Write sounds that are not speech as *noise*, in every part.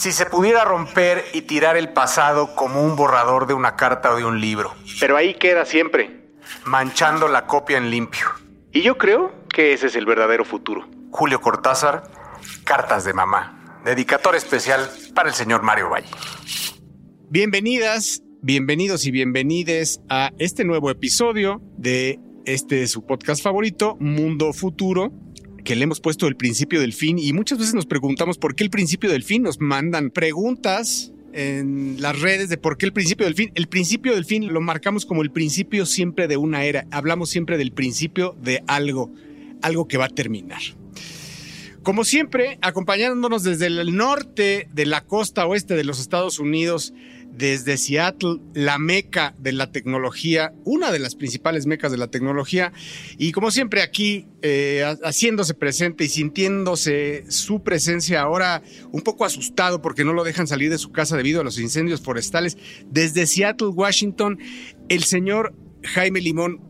Si se pudiera romper y tirar el pasado como un borrador de una carta o de un libro. Pero ahí queda siempre. Manchando la copia en limpio. Y yo creo que ese es el verdadero futuro. Julio Cortázar, Cartas de Mamá. Dedicatoria especial para el señor Mario Valle. Bienvenidas, bienvenidos y bienvenides a este nuevo episodio de este su podcast favorito, Mundo Futuro, que le hemos puesto el principio del fin y muchas veces nos preguntamos por qué el principio del fin. Nos mandan preguntas en las redes de por qué el principio del fin. El principio del fin lo marcamos como el principio siempre de una era. Hablamos siempre del principio de algo, algo que va a terminar. Como siempre, acompañándonos desde el norte de la costa oeste de los Estados Unidos, desde Seattle, la meca de la tecnología, una de las principales mecas de la tecnología, y como siempre aquí eh, haciéndose presente y sintiéndose su presencia ahora un poco asustado porque no lo dejan salir de su casa debido a los incendios forestales, desde Seattle, Washington, el señor Jaime Limón.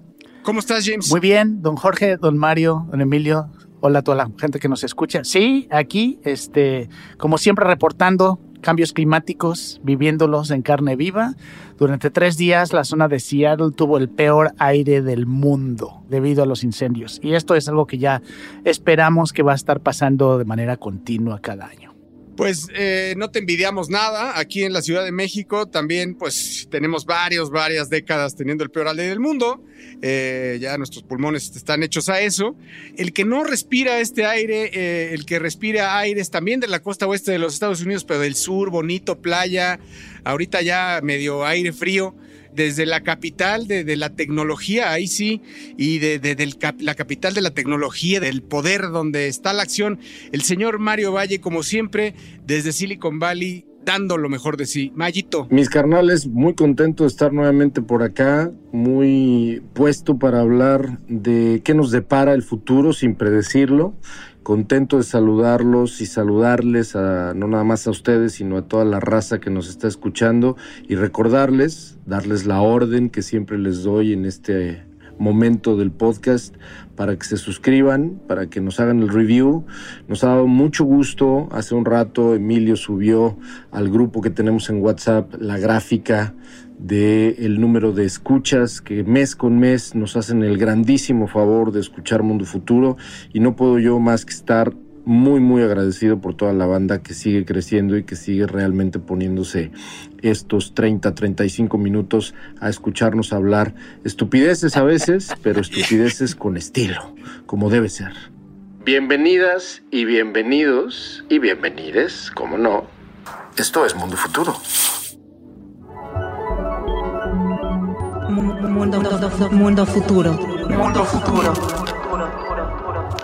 ¿Cómo estás, James? Muy bien, don Jorge, don Mario, don Emilio. Hola a toda la gente que nos escucha. Sí, aquí, este, como siempre reportando cambios climáticos, viviéndolos en carne viva. Durante tres días la zona de Seattle tuvo el peor aire del mundo debido a los incendios. Y esto es algo que ya esperamos que va a estar pasando de manera continua cada año. Pues eh, no te envidiamos nada. Aquí en la Ciudad de México también pues tenemos varios, varias décadas teniendo el peor aire del mundo. Eh, ya nuestros pulmones están hechos a eso. El que no respira este aire, eh, el que respira aires también de la costa oeste de los Estados Unidos, pero del sur, bonito, playa, ahorita ya medio aire frío desde la capital de, la tecnología, ahí sí, y de, la capital de la tecnología, del poder donde está la acción, el señor Mario Valle, como siempre, desde Silicon Valley, dando lo mejor de sí. Mayito. Mis carnales, muy contento de estar nuevamente por acá, muy puesto para hablar de qué nos depara el futuro sin predecirlo contento de saludarlos y saludarles a no nada más a ustedes, sino a toda la raza que nos está escuchando y recordarles, darles la orden que siempre les doy en este momento del podcast para que se suscriban, para que nos hagan el review. Nos ha dado mucho gusto. Hace un rato Emilio subió al grupo que tenemos en WhatsApp la gráfica del el número de escuchas que mes con mes nos hacen el grandísimo favor de escuchar Mundo Futuro y no puedo yo más que estar muy muy agradecido por toda la banda que sigue creciendo y que sigue realmente poniéndose estos 30, 35 minutos a escucharnos hablar estupideces a veces, *laughs* pero estupideces con estilo, como debe ser. Bienvenidas y bienvenidos y bienvenides, como no. Esto es Mundo Futuro. Mundo, mundo futuro. Mundo futuro.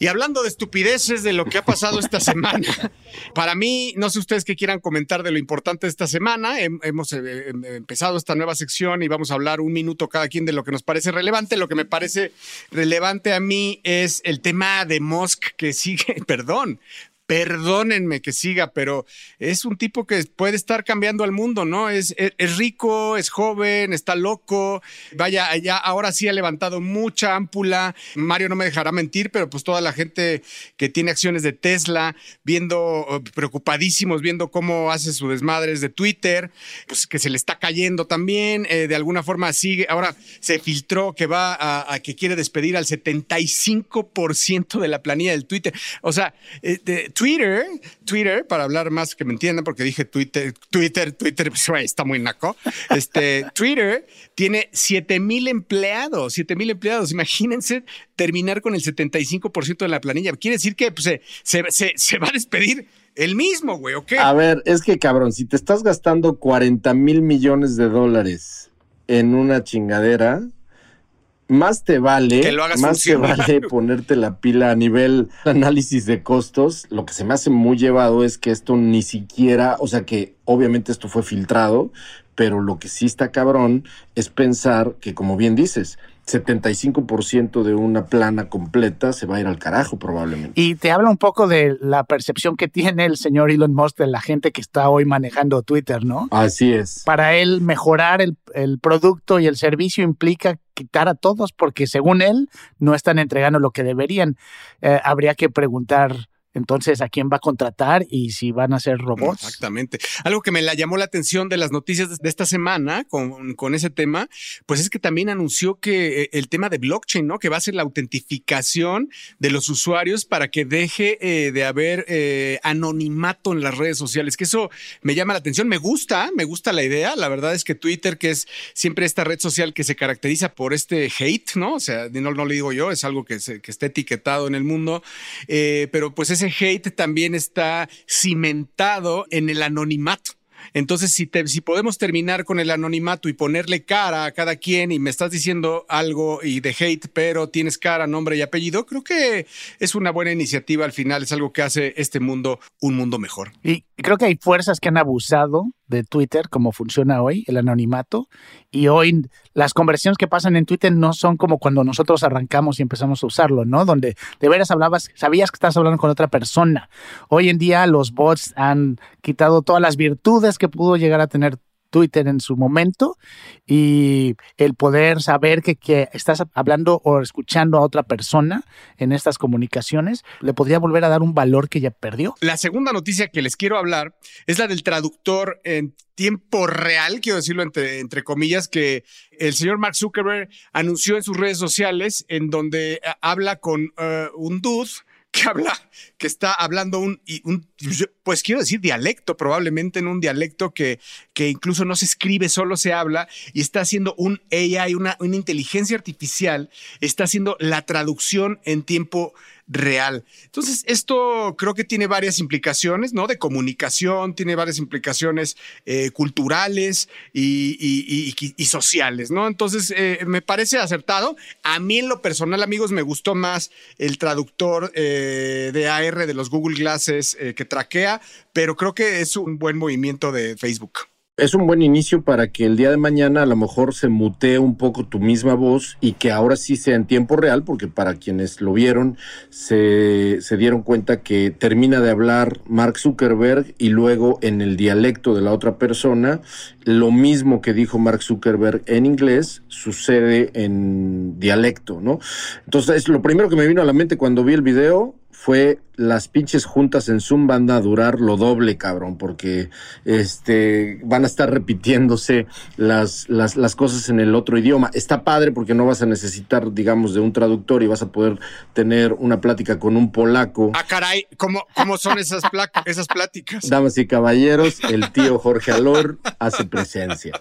Y hablando de estupideces de lo que ha pasado esta semana, *laughs* para mí, no sé ustedes qué quieran comentar de lo importante de esta semana. Hemos eh, em, empezado esta nueva sección y vamos a hablar un minuto cada quien de lo que nos parece relevante. Lo que me parece relevante a mí es el tema de Musk que sigue, *laughs* perdón, perdónenme que siga, pero es un tipo que puede estar cambiando al mundo, ¿no? Es, es, rico, es joven, está loco, vaya, ya ahora sí ha levantado mucha ámpula. Mario no me dejará mentir, pero pues toda la gente que tiene acciones de Tesla, viendo, preocupadísimos, viendo cómo hace su desmadres de Twitter, pues que se le está cayendo también, eh, de alguna forma sigue, ahora se filtró que va a, a que quiere despedir al 75% de la planilla del Twitter. O sea, eh, Twitter, Twitter, para hablar más que me entiendan, porque dije Twitter, Twitter, Twitter, *laughs* está muy naco. Este, Twitter tiene 7 mil empleados, 7 mil empleados. Imagínense terminar con el 75% de la planilla. Quiere decir que pues, se, se, se, va a despedir el mismo, güey, ¿o qué? A ver, es que cabrón, si te estás gastando 40 mil millones de dólares en una chingadera, más te vale, más te vale *laughs* ponerte la pila a nivel análisis de costos. Lo que se me hace muy llevado es que esto ni siquiera, o sea que obviamente esto fue filtrado, pero lo que sí está cabrón es pensar que, como bien dices, 75% de una plana completa se va a ir al carajo probablemente. Y te habla un poco de la percepción que tiene el señor Elon Musk de la gente que está hoy manejando Twitter, ¿no? Así es. Para él mejorar el, el producto y el servicio implica quitar a todos porque según él no están entregando lo que deberían. Eh, habría que preguntar entonces, ¿a quién va a contratar y si van a ser robots? Exactamente. Algo que me la llamó la atención de las noticias de esta semana con, ese tema, pues es que también anunció que eh, el tema de blockchain, ¿no? Que va a ser la autentificación de los usuarios para que deje eh, de haber eh, anonimato en las redes sociales, que eso me llama la atención. Me gusta, me gusta la idea. La verdad es que Twitter, que es siempre esta red social que se caracteriza por este hate, ¿no? O sea, no, no lo digo yo, es algo que, se, está etiquetado en el mundo, pero pues ese hate también está cimentado en el anonimato. Entonces, si, te, si podemos terminar con el anonimato y ponerle cara a cada quien y me estás diciendo algo y de hate, pero tienes cara, nombre y apellido, creo que es una buena iniciativa al final, es algo que hace este mundo un mundo mejor. Creo que hay fuerzas que han abusado de Twitter, como funciona hoy, el anonimato. Y hoy las conversaciones que pasan en Twitter no son como cuando nosotros arrancamos y empezamos a usarlo, ¿no? Donde de veras hablabas, sabías que estás hablando con otra persona. Hoy en día los bots han quitado todas las virtudes que pudo llegar a tener Twitter en su momento y el poder saber que, que, estás hablando o escuchando a otra persona en estas comunicaciones le podría volver a dar un valor que ya perdió. La segunda noticia que les quiero hablar es la del traductor en tiempo real, quiero decirlo entre, entre comillas, que el señor Mark Zuckerberg anunció en sus redes sociales en donde eh, habla con uh, un dude que habla, que está hablando un, un, pues quiero decir dialecto, probablemente en un dialecto que, que incluso no se escribe, solo se habla, y está haciendo un AI, una, una inteligencia artificial, está haciendo la traducción en tiempo real. Entonces, esto creo que tiene varias implicaciones, ¿no? De comunicación, tiene varias implicaciones eh, culturales y, sociales, ¿no? Entonces, eh, me parece acertado. A mí en lo personal, amigos, me gustó más el traductor eh, de AR de los Google Glasses que traquea, pero creo que es un buen movimiento de Facebook es un buen inicio para que el día de mañana a lo mejor se mutee un poco tu misma voz y que ahora sí sea en tiempo real, porque para quienes lo vieron se, se, dieron cuenta que termina de hablar Mark Zuckerberg y luego en el dialecto de la otra persona, lo mismo que dijo Mark Zuckerberg en inglés sucede en dialecto, ¿no? Entonces, lo primero que me vino a la mente cuando vi el video fue las pinches juntas en Zoom van a durar lo doble, cabrón, porque este van a estar repitiéndose las, las, las, cosas en el otro idioma. Está padre porque no vas a necesitar, digamos, de un traductor y vas a poder tener una plática con un polaco. Ah, caray, ¿cómo, cómo son esas, esas pláticas? Damas y caballeros, el tío Jorge Alor hace presencia.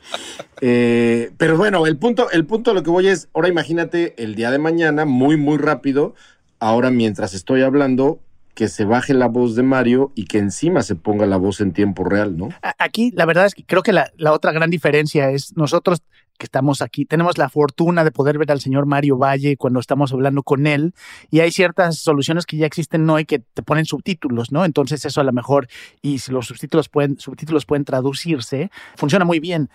Eh, pero bueno, el punto, el punto a lo que voy es, ahora imagínate el día de mañana, muy, muy rápido, ahora mientras estoy hablando, que se baje la voz de Mario y que encima se ponga la voz en tiempo real, ¿no? Aquí la verdad es que creo que la, otra gran diferencia es nosotros que estamos aquí, tenemos la fortuna de poder ver al señor Mario Valle cuando estamos hablando con él y hay ciertas soluciones que ya existen hoy que te ponen subtítulos, ¿no? Entonces eso a lo mejor, y si los subtítulos pueden, subtítulos pueden traducirse, funciona muy bien.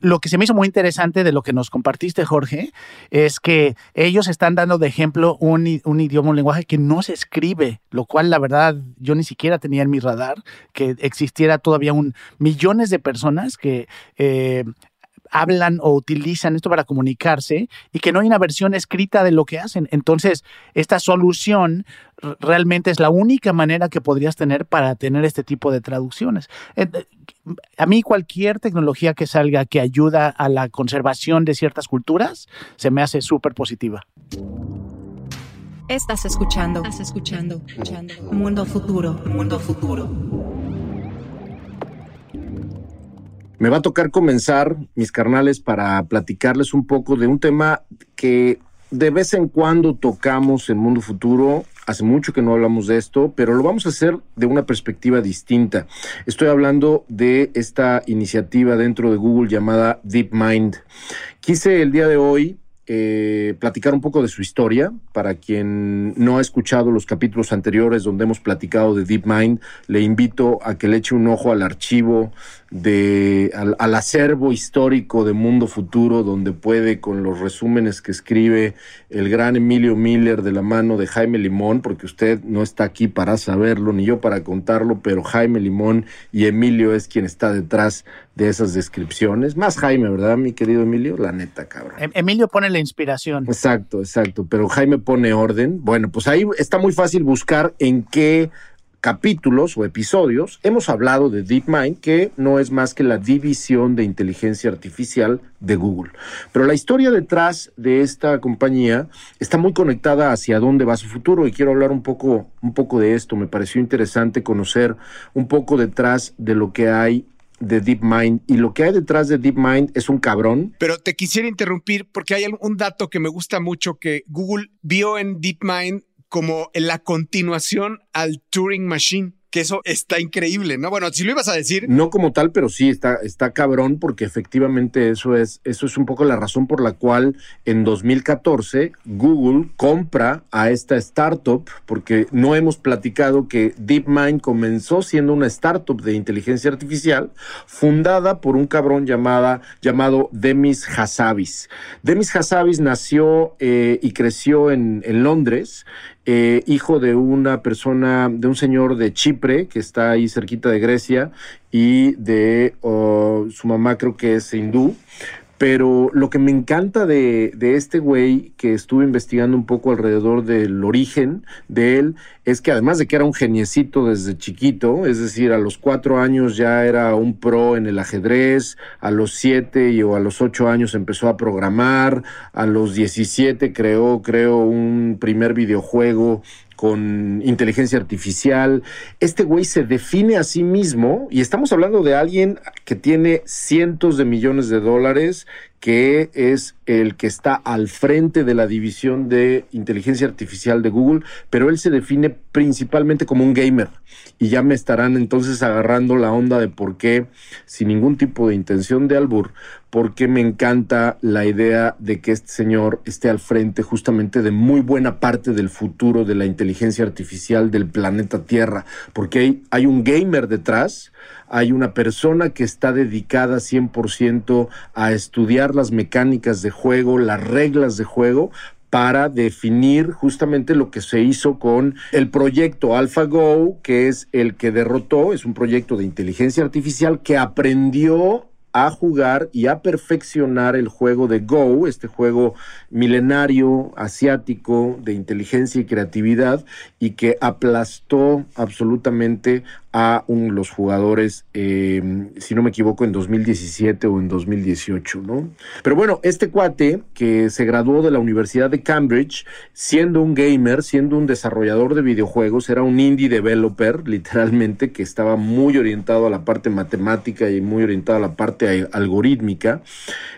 Lo que se me hizo muy interesante de lo que nos compartiste, Jorge, es que ellos están dando de ejemplo un, un idioma, un lenguaje que no se escribe, lo cual la verdad yo ni siquiera tenía en mi radar que existiera todavía un millones de personas que eh, hablan o utilizan esto para comunicarse y que no hay una versión escrita de lo que hacen. Entonces, esta solución realmente es la única manera que podrías tener para tener este tipo de traducciones. A mí cualquier tecnología que salga que ayuda a la conservación de ciertas culturas se me hace súper positiva. Estás escuchando, estás escuchando, escuchando. Mundo futuro, mundo futuro. Me va a tocar comenzar, mis carnales, para platicarles un poco de un tema que de vez en cuando tocamos en Mundo Futuro. Hace mucho que no hablamos de esto, pero lo vamos a hacer de una perspectiva distinta. Estoy hablando de esta iniciativa dentro de Google llamada DeepMind. Quise el día de hoy eh, platicar un poco de su historia. Para quien no ha escuchado los capítulos anteriores donde hemos platicado de DeepMind, le invito a que le eche un ojo al archivo de, al, al, acervo histórico de Mundo Futuro, donde puede, con los resúmenes que escribe el gran Emilio Miller de la mano de Jaime Limón, porque usted no está aquí para saberlo, ni yo para contarlo, pero Jaime Limón y Emilio es quien está detrás de esas descripciones. Más Jaime, ¿verdad, mi querido Emilio? La neta, cabrón. Em, Emilio pone la inspiración. Exacto, exacto, pero Jaime pone orden. Bueno, pues ahí está muy fácil buscar en qué capítulos o episodios hemos hablado de DeepMind, que no es más que la división de inteligencia artificial de Google. Pero la historia detrás de esta compañía está muy conectada hacia dónde va su futuro y quiero hablar un poco, un poco de esto. Me pareció interesante conocer un poco detrás de lo que hay de DeepMind y lo que hay detrás de DeepMind es un cabrón. Pero te quisiera interrumpir porque hay un dato que me gusta mucho que Google vio en DeepMind como la continuación al Turing Machine que eso está increíble, ¿no? Bueno, si lo ibas a decir. No como tal, pero sí está, está cabrón, porque efectivamente eso es, eso es un poco la razón por la cual en 2014 Google compra a esta startup, porque no hemos platicado que DeepMind comenzó siendo una startup de inteligencia artificial fundada por un cabrón llamada, llamado Demis Hassabis. Demis Hassabis nació eh, y creció en, en Londres eh, hijo de una persona, de un señor de Chipre, que está ahí cerquita de Grecia, y de oh, su mamá creo que es hindú. Pero lo que me encanta de, de este güey, que estuve investigando un poco alrededor del origen de él, es que además de que era un geniecito desde chiquito, es decir, a los cuatro años ya era un pro en el ajedrez, a los siete y, o a los ocho años empezó a programar, a los diecisiete creó, creo, un primer videojuego con inteligencia artificial. Este güey se define a sí mismo y estamos hablando de alguien que tiene cientos de millones de dólares, que es el que está al frente de la división de inteligencia artificial de Google, pero él se define principalmente como un gamer. Y ya me estarán entonces agarrando la onda de por qué, sin ningún tipo de intención de albur, por qué me encanta la idea de que este señor esté al frente justamente de muy buena parte del futuro de la inteligencia artificial del planeta Tierra, porque hay, hay un gamer detrás, hay una persona que está dedicada 100% a estudiar las mecánicas de juego, las reglas de juego, para definir justamente lo que se hizo con el proyecto AlphaGo, que es el que derrotó, es un proyecto de inteligencia artificial que aprendió a jugar y a perfeccionar el juego de Go, este juego milenario asiático de inteligencia y creatividad y que aplastó absolutamente a un, los jugadores, eh, si no me equivoco, en 2017 o en 2018, ¿no? Pero bueno, este cuate que se graduó de la Universidad de Cambridge, siendo un gamer, siendo un desarrollador de videojuegos, era un indie developer, literalmente, que estaba muy orientado a la parte matemática y muy orientado a la parte algorítmica,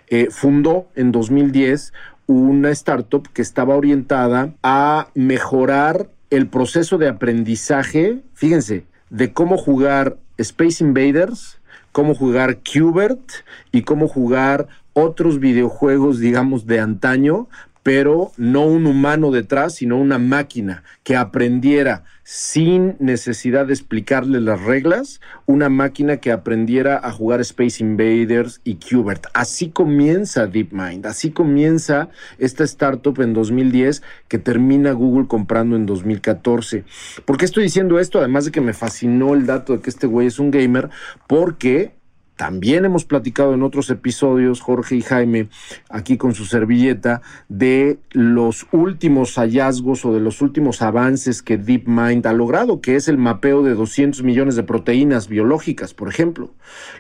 eh, fundó en 2010 una startup que estaba orientada a mejorar el proceso de aprendizaje, fíjense, de cómo jugar Space Invaders, cómo jugar Qbert y cómo jugar otros videojuegos, digamos, de antaño, pero no un humano detrás, sino una máquina que aprendiera sin necesidad de explicarle las reglas, una máquina que aprendiera a jugar Space Invaders y Qbert. Así comienza DeepMind, así comienza esta startup en 2010 que termina Google comprando en 2014. ¿Por qué estoy diciendo esto? Además de que me fascinó el dato de que este güey es un gamer, porque también hemos platicado en otros episodios, Jorge y Jaime, aquí con su servilleta, de los últimos hallazgos o de los últimos avances que DeepMind ha logrado, que es el mapeo de 200 millones de proteínas biológicas, por ejemplo.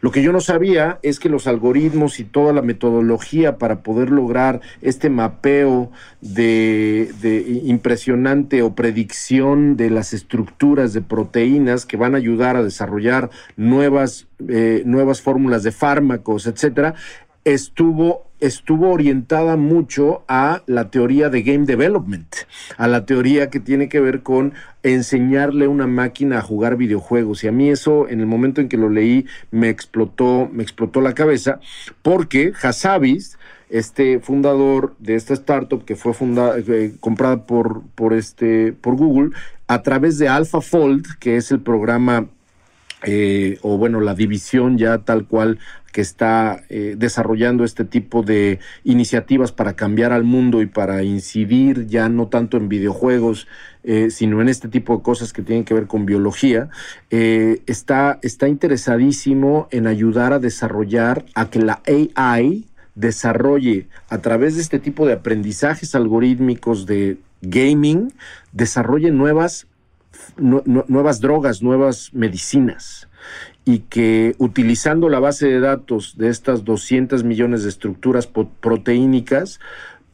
Lo que yo no sabía es que los algoritmos y toda la metodología para poder lograr este mapeo de, impresionante o predicción de las estructuras de proteínas que van a ayudar a desarrollar nuevas eh, nuevas fórmulas de fármacos, etcétera, estuvo, estuvo orientada mucho a la teoría de game development, a la teoría que tiene que ver con enseñarle una máquina a jugar videojuegos. Y a mí eso, en el momento en que lo leí, me explotó, me explotó la cabeza, porque Hassabis, este fundador de esta startup que fue eh, comprada por, por, este, por Google, a través de AlphaFold, que es el programa eh, o bueno, la división ya tal cual que está eh, desarrollando este tipo de iniciativas para cambiar al mundo y para incidir ya no tanto en videojuegos, eh, sino en este tipo de cosas que tienen que ver con biología, está, está interesadísimo en ayudar a desarrollar a que la AI desarrolle a través de este tipo de aprendizajes algorítmicos de gaming, desarrolle nuevas nuevas drogas, nuevas medicinas y que utilizando la base de datos de estas 200 millones de estructuras proteínicas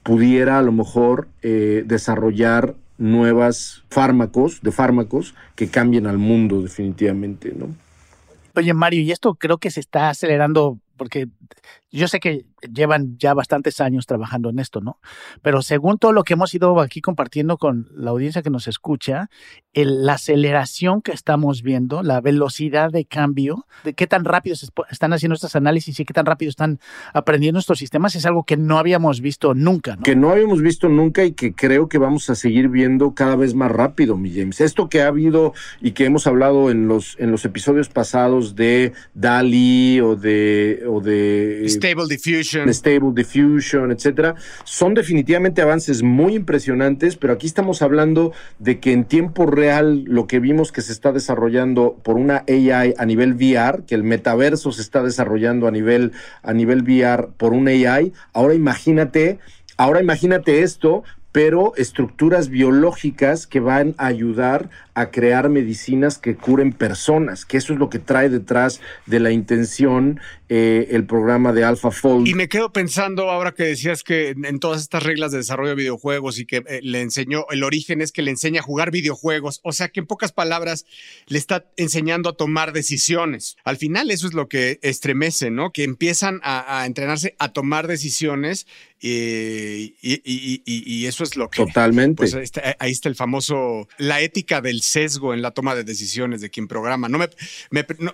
pudiera a lo mejor eh, desarrollar nuevas fármacos, de fármacos que cambien al mundo definitivamente, ¿no? Oye, Mario, y esto creo que se está acelerando porque yo sé que llevan ya bastantes años trabajando en esto, ¿no? Pero según todo lo que hemos ido aquí compartiendo con la audiencia que nos escucha, la aceleración que estamos viendo, la velocidad de cambio, de qué tan rápido se están haciendo estos análisis y qué tan rápido están aprendiendo estos sistemas, es algo que no habíamos visto nunca. Que no habíamos visto nunca y que creo que vamos a seguir viendo cada vez más rápido, mi James. Esto que ha habido y que hemos hablado en los, en los episodios pasados de DALI o de... O de Stable Diffusion. Stable Diffusion, etcétera, son definitivamente avances muy impresionantes, pero aquí estamos hablando de que en tiempo real lo que vimos que se está desarrollando por una AI a nivel VR, que el metaverso se está desarrollando a nivel, a nivel VR por una AI, ahora imagínate Ahora imagínate esto, pero estructuras biológicas que van a ayudar a crear medicinas que curen personas, que eso es lo que trae detrás de la intención eh, el programa de AlphaFold. Y me quedo pensando ahora que decías que en todas estas reglas de desarrollo de videojuegos y que eh, le enseñó, el origen es que le enseña a jugar videojuegos, o sea que en pocas palabras le está enseñando a tomar decisiones. Al final eso es lo que estremece, ¿no? Que empiezan a, entrenarse a tomar decisiones y, y, eso es lo que... Totalmente. Pues ahí está el famoso, la ética del sesgo en la toma de decisiones de quien programa. No me,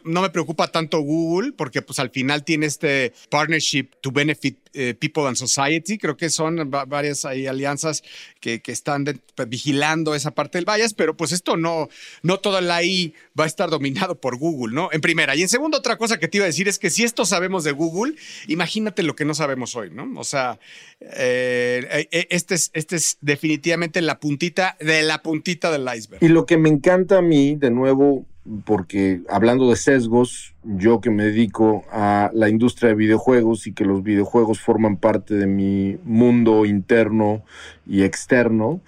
no, me preocupa tanto Google porque pues al final tiene este partnership to benefit eh, people and society. Creo que son varias alianzas que, que están pues, vigilando esa parte del bias, pero pues esto no, no toda la I va a estar dominado por Google, ¿no? En primera. Y en segundo, otra cosa que te iba a decir es que si esto sabemos de Google, imagínate lo que no sabemos hoy, ¿no? O sea, eh, eh, este, es, este es definitivamente la puntita de la puntita del iceberg. Y lo que me encanta a mí, de nuevo, porque hablando de sesgos, yo que me dedico a la industria de videojuegos y que los videojuegos forman parte de mi mundo interno y externo,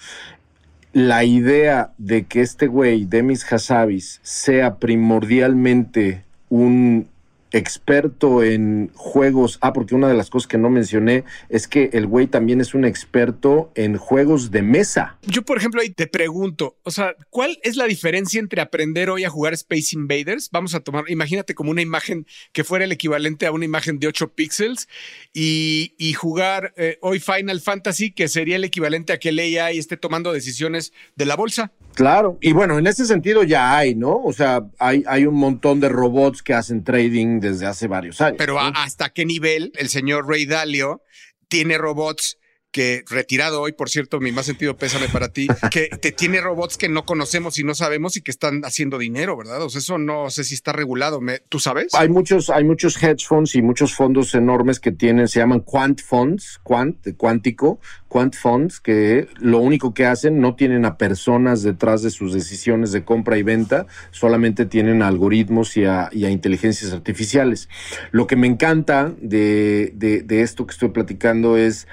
la idea de que este güey, Demis Hassabis, sea primordialmente un experto en juegos. Ah, porque una de las cosas que no mencioné es que el güey también es un experto en juegos de mesa. Yo, por ejemplo, ahí te pregunto, o sea, ¿cuál es la diferencia entre aprender hoy a jugar Space Invaders? Vamos a tomar, imagínate como una imagen que fuera el equivalente a una imagen de 8 píxeles y, jugar eh, hoy Final Fantasy, que sería el equivalente a que el AI esté tomando decisiones de la bolsa. Claro, y bueno, en ese sentido ya hay, ¿no? O sea, hay, hay un montón de robots que hacen trading desde hace varios años. Pero ¿hasta qué nivel el señor Ray Dalio tiene robots que retirado hoy, por cierto, mi más sentido pésame para ti, *laughs* que te tiene robots que no conocemos y no sabemos y que están haciendo dinero, ¿verdad? O sea, eso no sé si está regulado. ¿Tú sabes? Hay muchos, hay muchos hedge funds y muchos fondos enormes que tienen, se llaman quant funds, quant, cuántico, quant funds, que lo único que hacen no tienen a personas detrás de sus decisiones de compra y venta, solamente tienen algoritmos y a, inteligencias artificiales. Lo que me encanta de, de esto que estoy platicando es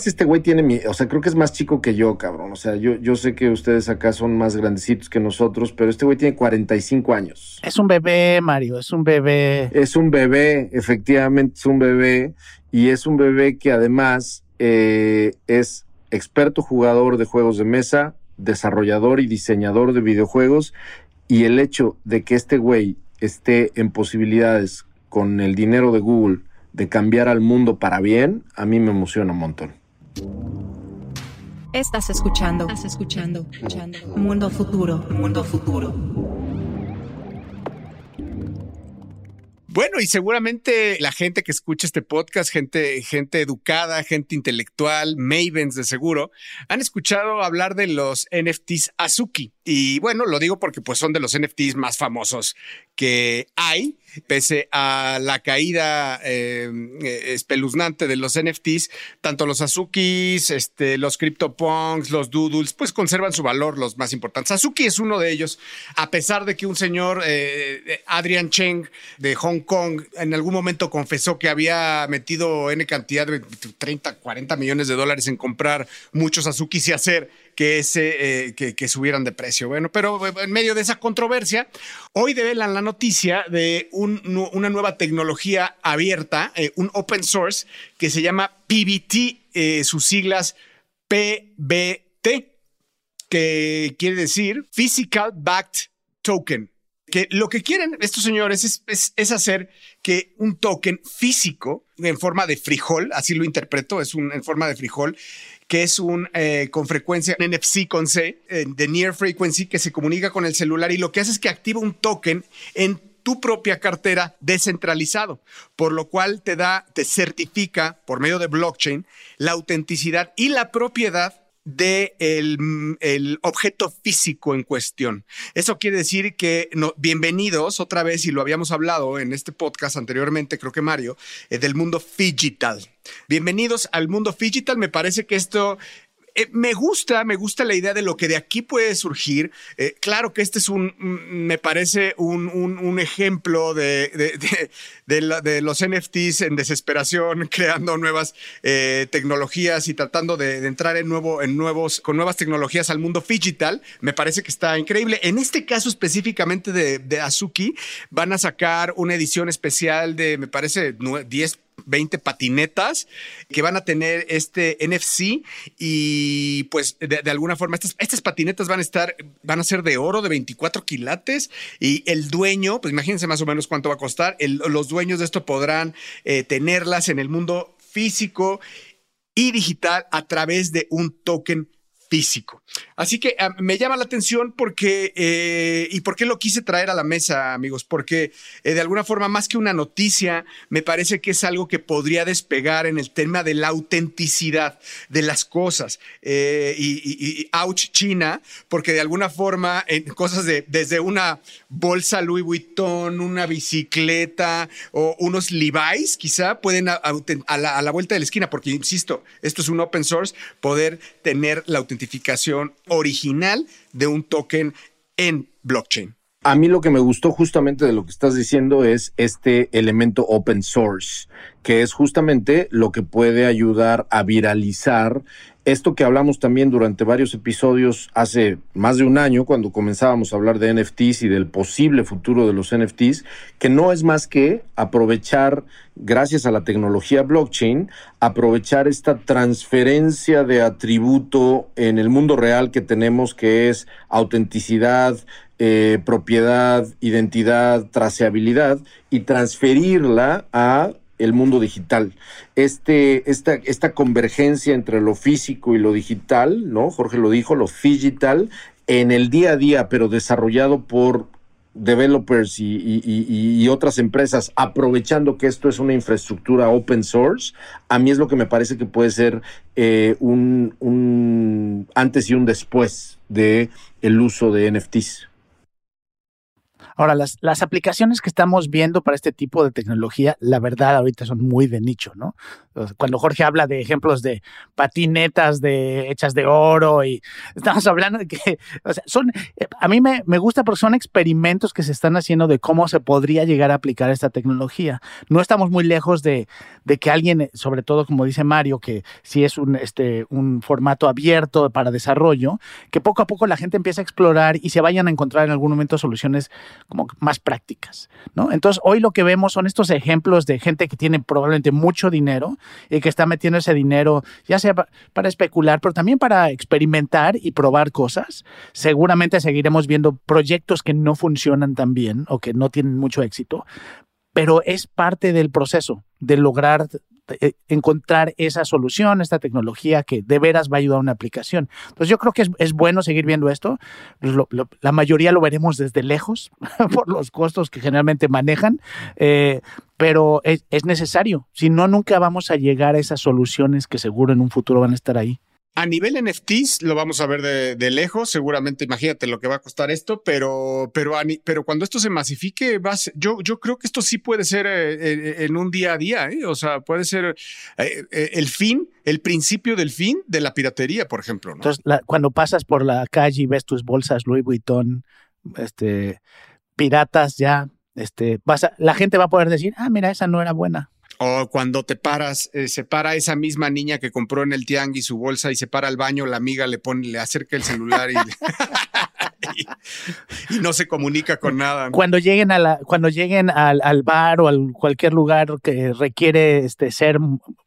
Además, este güey tiene mi, o sea, creo que es más chico que yo, cabrón. O sea, yo, yo sé que ustedes acá son más grandecitos que nosotros, pero este güey tiene 45 años. Es un bebé, Mario, es un bebé. Es un bebé, efectivamente, es un bebé. Y es un bebé que además eh, es experto jugador de juegos de mesa, desarrollador y diseñador de videojuegos. Y el hecho de que este güey esté en posibilidades con el dinero de Google de cambiar al mundo para bien, a mí me emociona un montón. Estás escuchando, estás escuchando. Mundo futuro, mundo futuro. Bueno, y seguramente la gente que escucha este podcast, gente, gente educada, gente intelectual, mavens de seguro, han escuchado hablar de los NFTs Azuki. Y bueno, lo digo porque pues son de los NFTs más famosos que hay, pese a la caída eh, espeluznante de los NFTs, tanto los Azukis, este, los CryptoPunks, los Doodles, pues conservan su valor los más importantes. Azuki es uno de ellos, a pesar de que un señor, eh, Adrian Cheng de Hong Kong, en algún momento confesó que había metido N cantidad de 30, 40 millones de dólares en comprar muchos Azukis y hacer que, ese, eh, que, subieran de precio. Bueno, pero eh, en medio de esa controversia, hoy develan la noticia de una nueva tecnología abierta, eh, un open source que se llama PBT, sus siglas PBT, que quiere decir Physical Backed Token. Que lo que quieren estos señores es, hacer que un token físico en forma de frijol, así lo interpreto, es un, en forma de frijol, que es un eh, con frecuencia NFC con C, eh, de Near Frequency, que se comunica con el celular y lo que hace es que activa un token en tu propia cartera descentralizado, por lo cual te da, te certifica por medio de blockchain la autenticidad y la propiedad de el, objeto físico en cuestión. Eso quiere decir que bienvenidos otra vez, y lo habíamos hablado en este podcast anteriormente, creo que Mario, eh, del mundo digital. Bienvenidos al mundo digital. Me parece que esto eh, me gusta, me gusta la idea de lo que de aquí puede surgir. Eh, claro que este es un, me parece un, ejemplo de, de, los NFTs en desesperación, *laughs* creando nuevas eh, tecnologías y tratando de, entrar en, nuevo, en nuevos, con nuevas tecnologías al mundo digital. Me parece que está increíble. En este caso específicamente de, Azuki, van a sacar una edición especial de, me parece, 10 20 patinetas que van a tener este NFC y pues de, alguna forma estas, patinetas van a estar, van a ser de oro de 24 quilates y el dueño, pues imagínense más o menos cuánto va a costar, los dueños de esto podrán eh, tenerlas en el mundo físico y digital a través de un token físico. Así que ah, me llama la atención porque, eh, ¿y por qué lo quise traer a la mesa, amigos? Porque eh, de alguna forma, más que una noticia, me parece que es algo que podría despegar en el tema de la autenticidad de las cosas. Eh, y, ouch, China, porque de alguna forma, en cosas de, desde una bolsa Louis Vuitton, una bicicleta o unos Levi's, quizá pueden a, la, a la vuelta de la esquina, porque insisto, esto es un open source, poder tener la autentificación original de un token en blockchain. A mí lo que me gustó justamente de lo que estás diciendo es este elemento open source, que es justamente lo que puede ayudar a viralizar esto que hablamos también durante varios episodios hace más de un año, cuando comenzábamos a hablar de NFTs y del posible futuro de los NFTs, que no es más que aprovechar, gracias a la tecnología blockchain, aprovechar esta transferencia de atributo en el mundo real que tenemos, que es autenticidad, eh, propiedad, identidad, traceabilidad, y transferirla a el mundo digital. Este, esta, esta convergencia entre lo físico y lo digital, ¿no? Jorge lo dijo, lo digital, en el día a día, pero desarrollado por developers y, otras empresas, aprovechando que esto es una infraestructura open source, a mí es lo que me parece que puede ser eh, un, un antes y un después de el uso de NFTs. Ahora, las, las, aplicaciones que estamos viendo para este tipo de tecnología, la verdad, ahorita son muy de nicho, ¿no? Cuando Jorge habla de ejemplos de patinetas hechas de oro y *laughs* estamos hablando de que, son, a mí me, me gusta porque son experimentos que se están haciendo de cómo se podría llegar a aplicar esta tecnología. No estamos muy lejos de, de que alguien, sobre todo como dice Mario, que si es un, este, un formato abierto para desarrollo, que poco a poco la gente empieza a explorar y se vayan a encontrar en algún momento soluciones como más prácticas, ¿no? Entonces, hoy lo que vemos son estos ejemplos de gente que tiene probablemente mucho dinero y que está metiendo ese dinero, ya sea para especular, pero también para experimentar y probar cosas. Seguramente seguiremos viendo proyectos que no funcionan tan bien o que no tienen mucho éxito, pero es parte del proceso de lograr encontrar esa solución, esta tecnología que de veras va a ayudar a una aplicación. Entonces yo creo que es, es bueno seguir viendo esto. Lo- la mayoría lo veremos desde lejos *laughs* por los costos que generalmente manejan, eh, pero es, es necesario. Si no, nunca vamos a llegar a esas soluciones que seguro en un futuro van a estar ahí. A nivel NFTs lo vamos a ver de, lejos, seguramente imagínate lo que va a costar esto, pero, pero, pero cuando esto se masifique, yo, yo creo que esto sí puede ser eh, eh, en un día a día, ¿eh? o sea, puede ser eh, el fin, el principio del fin de la piratería, por ejemplo. ¿no? Entonces, la- cuando pasas por la calle y ves tus bolsas Louis Vuitton, este, piratas ya, este, vas a- la gente va a poder decir, ah, mira, esa no era buena. O cuando te paras, eh, se para esa misma niña que compró en el tianguis su bolsa y se para al baño, la amiga le pone, le acerca el celular y, *laughs* y- *laughs* y no se comunica con nada. Cuando lleguen a la, cuando lleguen al, al bar o a cualquier lugar que requiere este, ser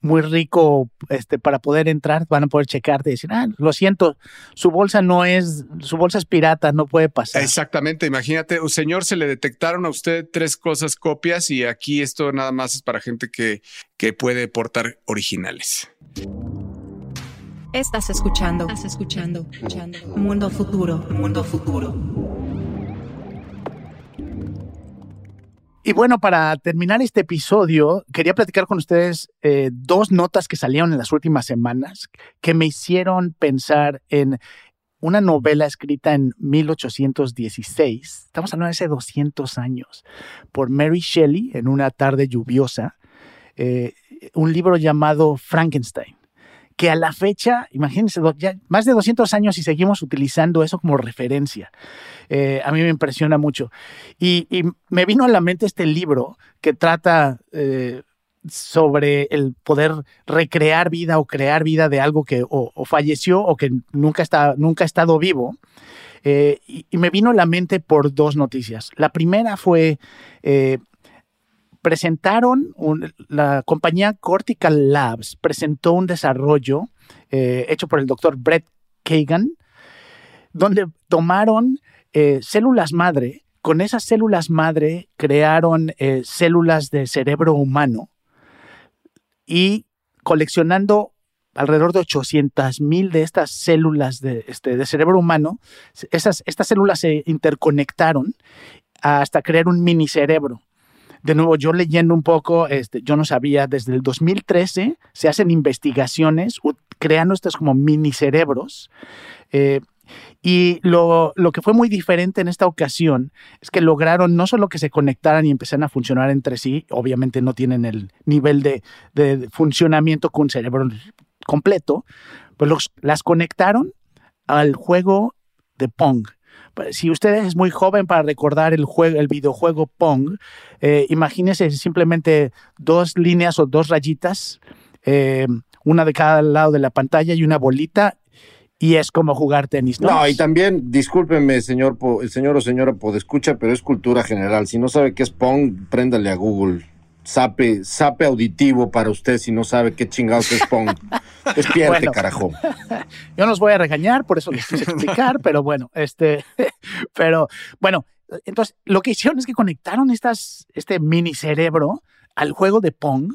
muy rico este, para poder entrar, van a poder checarte y decir, ah, lo siento, su bolsa no es, su bolsa es pirata, no puede pasar. Exactamente, imagínate, señor se le detectaron a usted tres cosas copias y aquí esto nada más es para gente que, que puede portar originales. Estás escuchando. Estás escuchando. escuchando. Mundo futuro. Mundo futuro. Y bueno, para terminar este episodio, quería platicar con ustedes eh, dos notas que salieron en las últimas semanas que me hicieron pensar en una novela escrita en 1816, estamos hablando de hace 200 años, por Mary Shelley en una tarde lluviosa, eh, un libro llamado Frankenstein, que a la fecha, imagínense, ya más de 200 años y seguimos utilizando eso como referencia. Eh, a mí me impresiona mucho. Y, me vino a la mente este libro que trata eh, sobre el poder recrear vida o crear vida de algo que o, falleció o que nunca, está, nunca ha estado vivo. Eh, y, me vino a la mente por dos noticias. La primera fue, presentaron, la compañía Cortical Labs presentó un desarrollo eh, hecho por el doctor Brett Kagan, donde tomaron eh, células madre, con esas células madre crearon eh, células de cerebro humano y coleccionando alrededor de 800 mil de estas células de, este, de cerebro humano, esas, estas células se interconectaron hasta crear un mini cerebro. De nuevo, yo leyendo un poco, este, yo no sabía, desde el 2013 se hacen investigaciones u- creando estos como mini cerebros. eh, y lo, lo que fue muy diferente en esta ocasión es que lograron no solo que se conectaran y empezaran a funcionar entre sí, obviamente no tienen el nivel de, de funcionamiento con un cerebro completo, pues los- las conectaron al juego de Pong. Si usted es muy joven para recordar el, juego, el videojuego Pong, eh, imagínese simplemente dos líneas o dos rayitas, eh, una de cada lado de la pantalla y una bolita, y es como jugar tenis. No, No, y también, discúlpeme, señor, el señor o señora podescucha, pero es cultura general. Si no sabe qué es Pong, préndale a Google. Sape, sape auditivo para usted si no sabe qué chingados es Pong. *laughs* Despierte, Bueno. carajo. *laughs* Yo no los voy a regañar, por eso les quise explicar, pero bueno, este, *laughs* pero bueno, entonces lo que hicieron es que conectaron estas, este mini cerebro al juego de Pong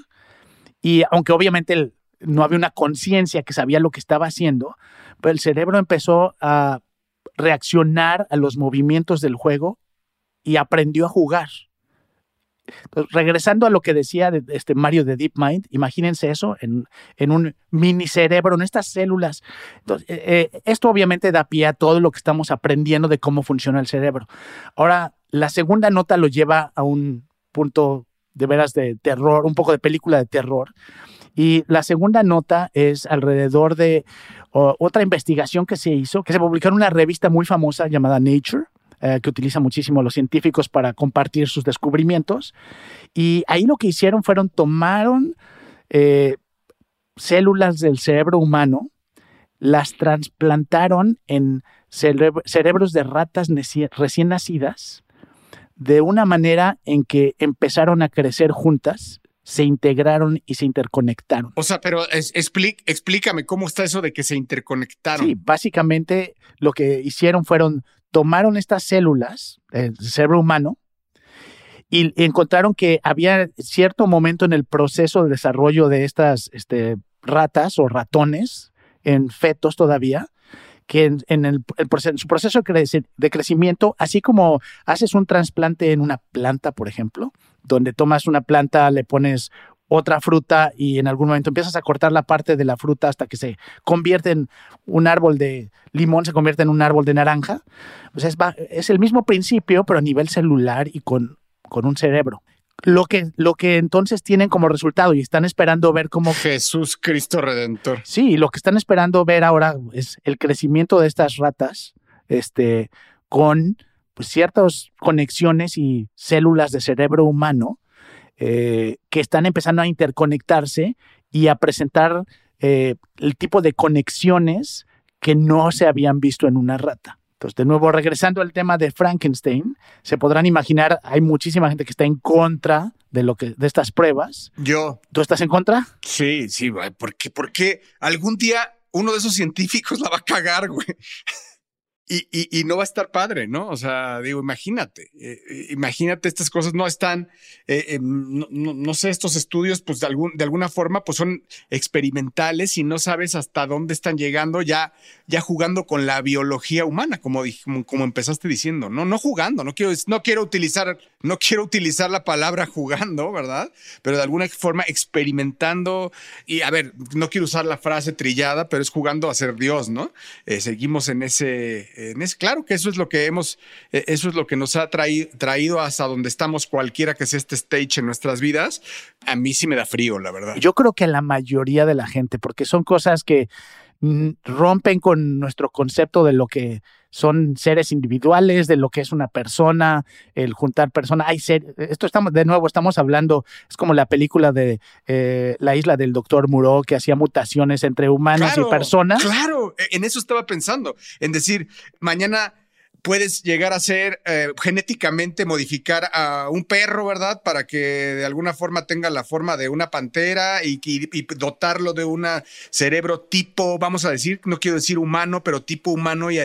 y aunque obviamente el- no había una conciencia que sabía lo que estaba haciendo, pero el cerebro empezó a reaccionar a los movimientos del juego y aprendió a jugar. Regresando a lo que decía de, este Mario de DeepMind, imagínense eso en, en un mini cerebro, en estas células. Entonces, eh, eh, esto obviamente da pie a todo lo que estamos aprendiendo de cómo funciona el cerebro. Ahora, la segunda nota lo lleva a un punto de veras de terror, un poco de película de terror. Y la segunda nota es alrededor de otra investigación que se hizo, que se publicó en una revista muy famosa llamada Nature, eh, que utiliza muchísimo los científicos para compartir sus descubrimientos. Y ahí lo que hicieron fueron tomaron eh, células del cerebro humano, las trasplantaron en cerebr- cerebros de ratas recién nacidas, de una manera en que empezaron a crecer juntas, se integraron y se interconectaron. O sea, pero es- explícame cómo está eso de que se interconectaron. Sí, básicamente lo que hicieron fueron tomaron estas células del cerebro humano y encontraron que había cierto momento en el proceso de desarrollo de estas este, ratas o ratones en fetos todavía, que en, el, su proceso de crecimiento, así como haces un trasplante en una planta, por ejemplo, donde tomas una planta, le pones otra fruta y en algún momento empiezas a cortar la parte de la fruta hasta que se convierte en un árbol de limón, se convierte en un árbol de naranja. Pues es, es el mismo principio, pero a nivel celular y con, con un cerebro. Lo que, lo que entonces tienen como resultado y están esperando ver cómo... Jesús Cristo Redentor. Sí, lo que están esperando ver ahora es el crecimiento de estas ratas este, con pues, ciertas conexiones y células de cerebro humano eh, que están empezando a interconectarse y a presentar eh, el tipo de conexiones que no se habían visto en una rata. Entonces, de nuevo, regresando al tema de Frankenstein, se podrán imaginar, hay muchísima gente que está en contra de lo que de estas pruebas. Yo. ¿Tú estás en contra? Sí, sí, porque porque algún día uno de esos científicos la va a cagar, güey. Y, y, no va a estar padre, ¿no? O sea, digo, imagínate, eh, eh, imagínate estas cosas no están, eh, no, no, sé, estos estudios, pues de, algún, de alguna forma, pues son experimentales y no sabes hasta dónde están llegando ya, ya jugando con la biología humana, como, como, como empezaste diciendo, ¿no? No jugando, no quiero, no quiero utilizar, no quiero utilizar la palabra jugando, ¿verdad? Pero de alguna forma experimentando y, a ver, no quiero usar la frase trillada, pero es jugando a ser Dios, ¿no? seguimos en ese claro que eso es lo que hemos, eh, eso es lo que nos ha traído, traído hasta donde estamos, cualquiera que sea este stage en nuestras vidas. A mí sí me da frío, la verdad. Yo creo que la mayoría de la gente, porque son cosas que mm, rompen con nuestro concepto de lo que son seres individuales, de lo que es una persona, el juntar personas. Hay ser, esto estamos, de nuevo, estamos hablando, es como la película de eh, La isla del doctor Muro, que hacía mutaciones entre humanos y personas. Claro, e, en eso estaba pensando, en decir, mañana puedes llegar a ser eh, genéticamente modificar a un perro, ¿verdad? Para que de alguna forma tenga la forma de una pantera y, dotarlo de un cerebro tipo, vamos a decir, no quiero decir humano, pero tipo humano y,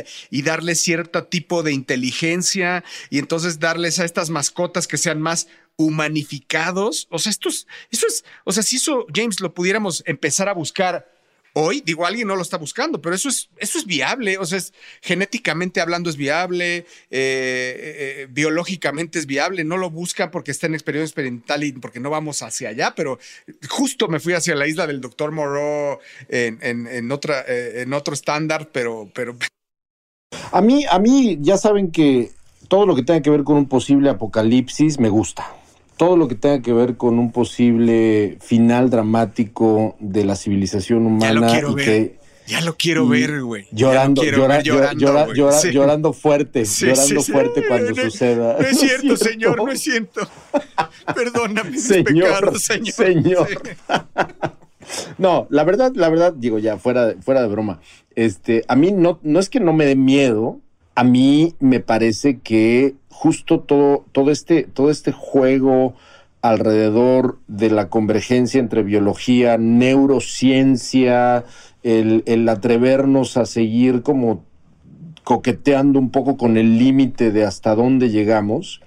darle cierto tipo de inteligencia y entonces darles a estas mascotas que sean más humanificados. O sea, esto es, eso es, o sea, si eso, James, lo pudiéramos empezar a buscar hoy, digo, alguien no lo está buscando, pero eso es, eso es viable, o sea, es, genéticamente hablando es viable, eh, eh, biológicamente es viable, no lo buscan porque está en experiencia experimental y porque no vamos hacia allá, pero justo me fui hacia la isla del doctor Moreau en, otra, eh, en otro estándar, pero, pero... A mí, a mí ya saben que todo lo que tenga que ver con un posible apocalipsis me gusta todo lo que tenga que ver con un posible final dramático de la civilización humana. Ya lo quiero ver. ya lo quiero ver, güey. Llorando, llorando, fuerte, llorando fuerte cuando suceda. No es *laughs* cierto, señor, no es cierto. *laughs* Perdóname señor, señor. Señor. *laughs* no, la verdad, la verdad, digo ya, fuera, fuera de broma. Este, a mí no, no es que no me dé miedo, a mí me parece que justo todo, todo, este, todo este juego alrededor de la convergencia entre biología, neurociencia, el, el atrevernos a seguir como coqueteando un poco con el límite de hasta dónde llegamos,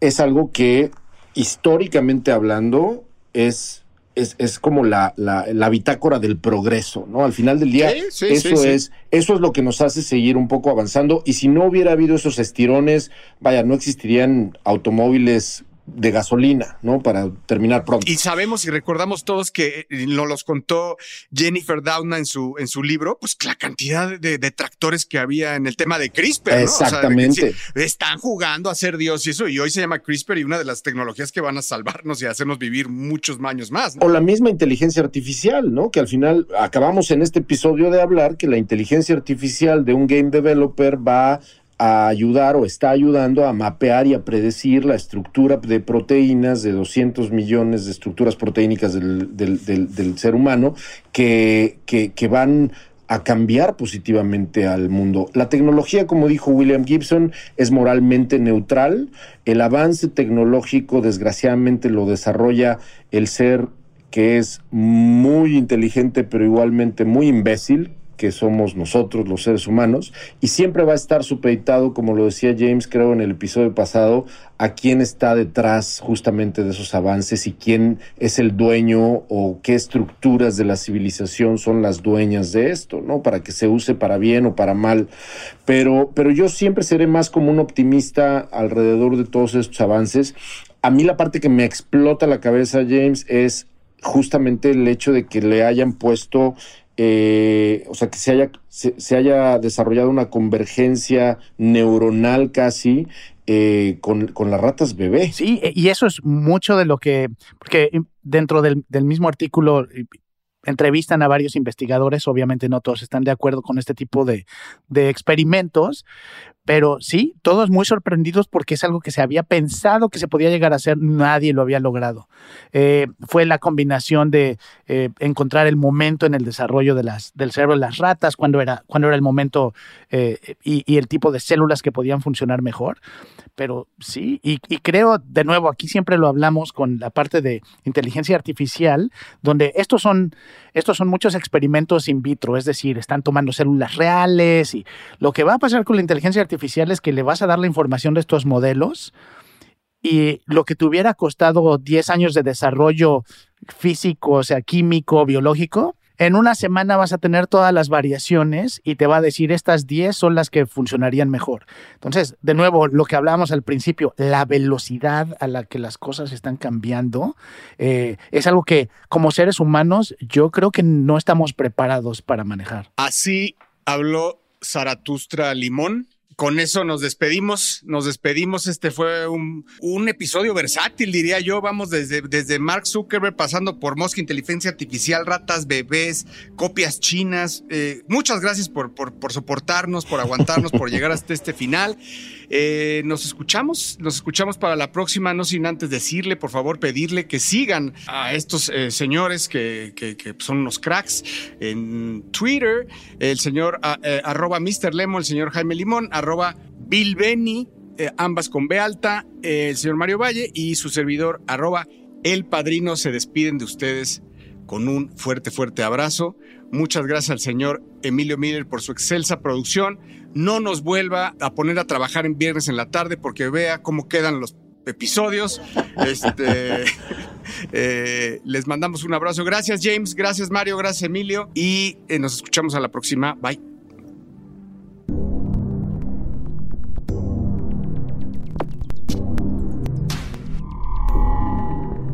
es algo que históricamente hablando es es, como la, la, bitácora del progreso, ¿no? Al final del día, eso, es, eso es lo que nos hace seguir un poco avanzando. Y si no hubiera habido esos estirones, vaya, no existirían automóviles de gasolina, ¿no? Para terminar pronto. Y sabemos y recordamos todos que eh, nos los contó Jennifer Doudna en su, en su libro, pues la cantidad de detractores que había en el tema de CRISPR, ¿no? Exactamente. están jugando a ser Dios y eso, y hoy se llama CRISPR y una de las tecnologías que van a salvarnos y hacernos vivir muchos años más. O la misma inteligencia artificial, ¿no? Que al final acabamos en este episodio de hablar que la inteligencia artificial de un game developer va a ayudar o está ayudando a mapear y a predecir la estructura de proteínas de 200 millones de estructuras proteínicas del, ser humano que, que, van a cambiar positivamente al mundo. La tecnología, como dijo William Gibson, es moralmente neutral. El avance tecnológico, desgraciadamente, lo desarrolla el ser que es muy inteligente, pero igualmente muy imbécil, que somos nosotros, los seres humanos, y siempre va a estar supeditado, como lo decía James, creo, en el episodio pasado, a quién está detrás justamente de esos avances y quién es el dueño o qué estructuras de la civilización son las dueñas de esto, ¿no? Para que se use para bien o para mal. Pero, pero yo siempre seré más como un optimista alrededor de todos estos avances. A mí la parte que me explota la cabeza, James, es justamente el hecho de que le hayan puesto eh, o sea, que se haya, se, haya desarrollado una convergencia neuronal casi eh, con, con, las ratas bebé. Sí, y eso es mucho de lo que, porque dentro del, del mismo artículo entrevistan a varios investigadores, obviamente no todos están de acuerdo con este tipo de, de experimentos, pero sí, todos muy sorprendidos porque es algo que se había pensado que se podía llegar a hacer, nadie lo había logrado. Eh, fue la combinación de eh, encontrar el momento en el desarrollo de las, del cerebro de las ratas, cuando era, cuando era el momento eh, y, el tipo de células que podían funcionar mejor. Pero sí, y, y, creo, de nuevo, aquí siempre lo hablamos con la parte de inteligencia artificial, donde estos son, estos son muchos experimentos in vitro, es decir, están tomando células reales y lo que va a pasar con la inteligencia artificial artificiales que le vas a dar la información de estos modelos y lo que te hubiera costado 10 años de desarrollo físico, o sea, químico, biológico, en una semana vas a tener todas las variaciones y te va a decir estas 10 son las que funcionarían mejor. Entonces, de nuevo, lo que hablábamos al principio, la velocidad a la que las cosas están cambiando eh, es algo que como seres humanos yo creo que no estamos preparados para manejar. Así habló Zaratustra Limón con eso nos despedimos, nos despedimos. Este fue un, episodio versátil, diría yo. Vamos desde, desde Mark Zuckerberg, pasando por Mosca, inteligencia artificial, ratas, bebés, copias chinas. Eh, muchas gracias por, por, por, soportarnos, por aguantarnos, por llegar hasta este final. Eh, nos escuchamos, nos escuchamos para la próxima, no sin antes decirle, por favor, pedirle que sigan a estos eh, señores que, son unos cracks en Twitter, el señor eh, arroba Mr. Lemo, el señor Jaime Limón, Bill Benny, ambas con B alta, el señor Mario Valle y su servidor arroba El Padrino se despiden de ustedes con un fuerte, fuerte abrazo. Muchas gracias al señor Emilio Miller por su excelsa producción no nos vuelva a poner a trabajar en viernes en la tarde porque vea cómo quedan los episodios. Este, *laughs* eh, les mandamos un abrazo. Gracias James, gracias Mario, gracias Emilio y eh, nos escuchamos a la próxima. Bye.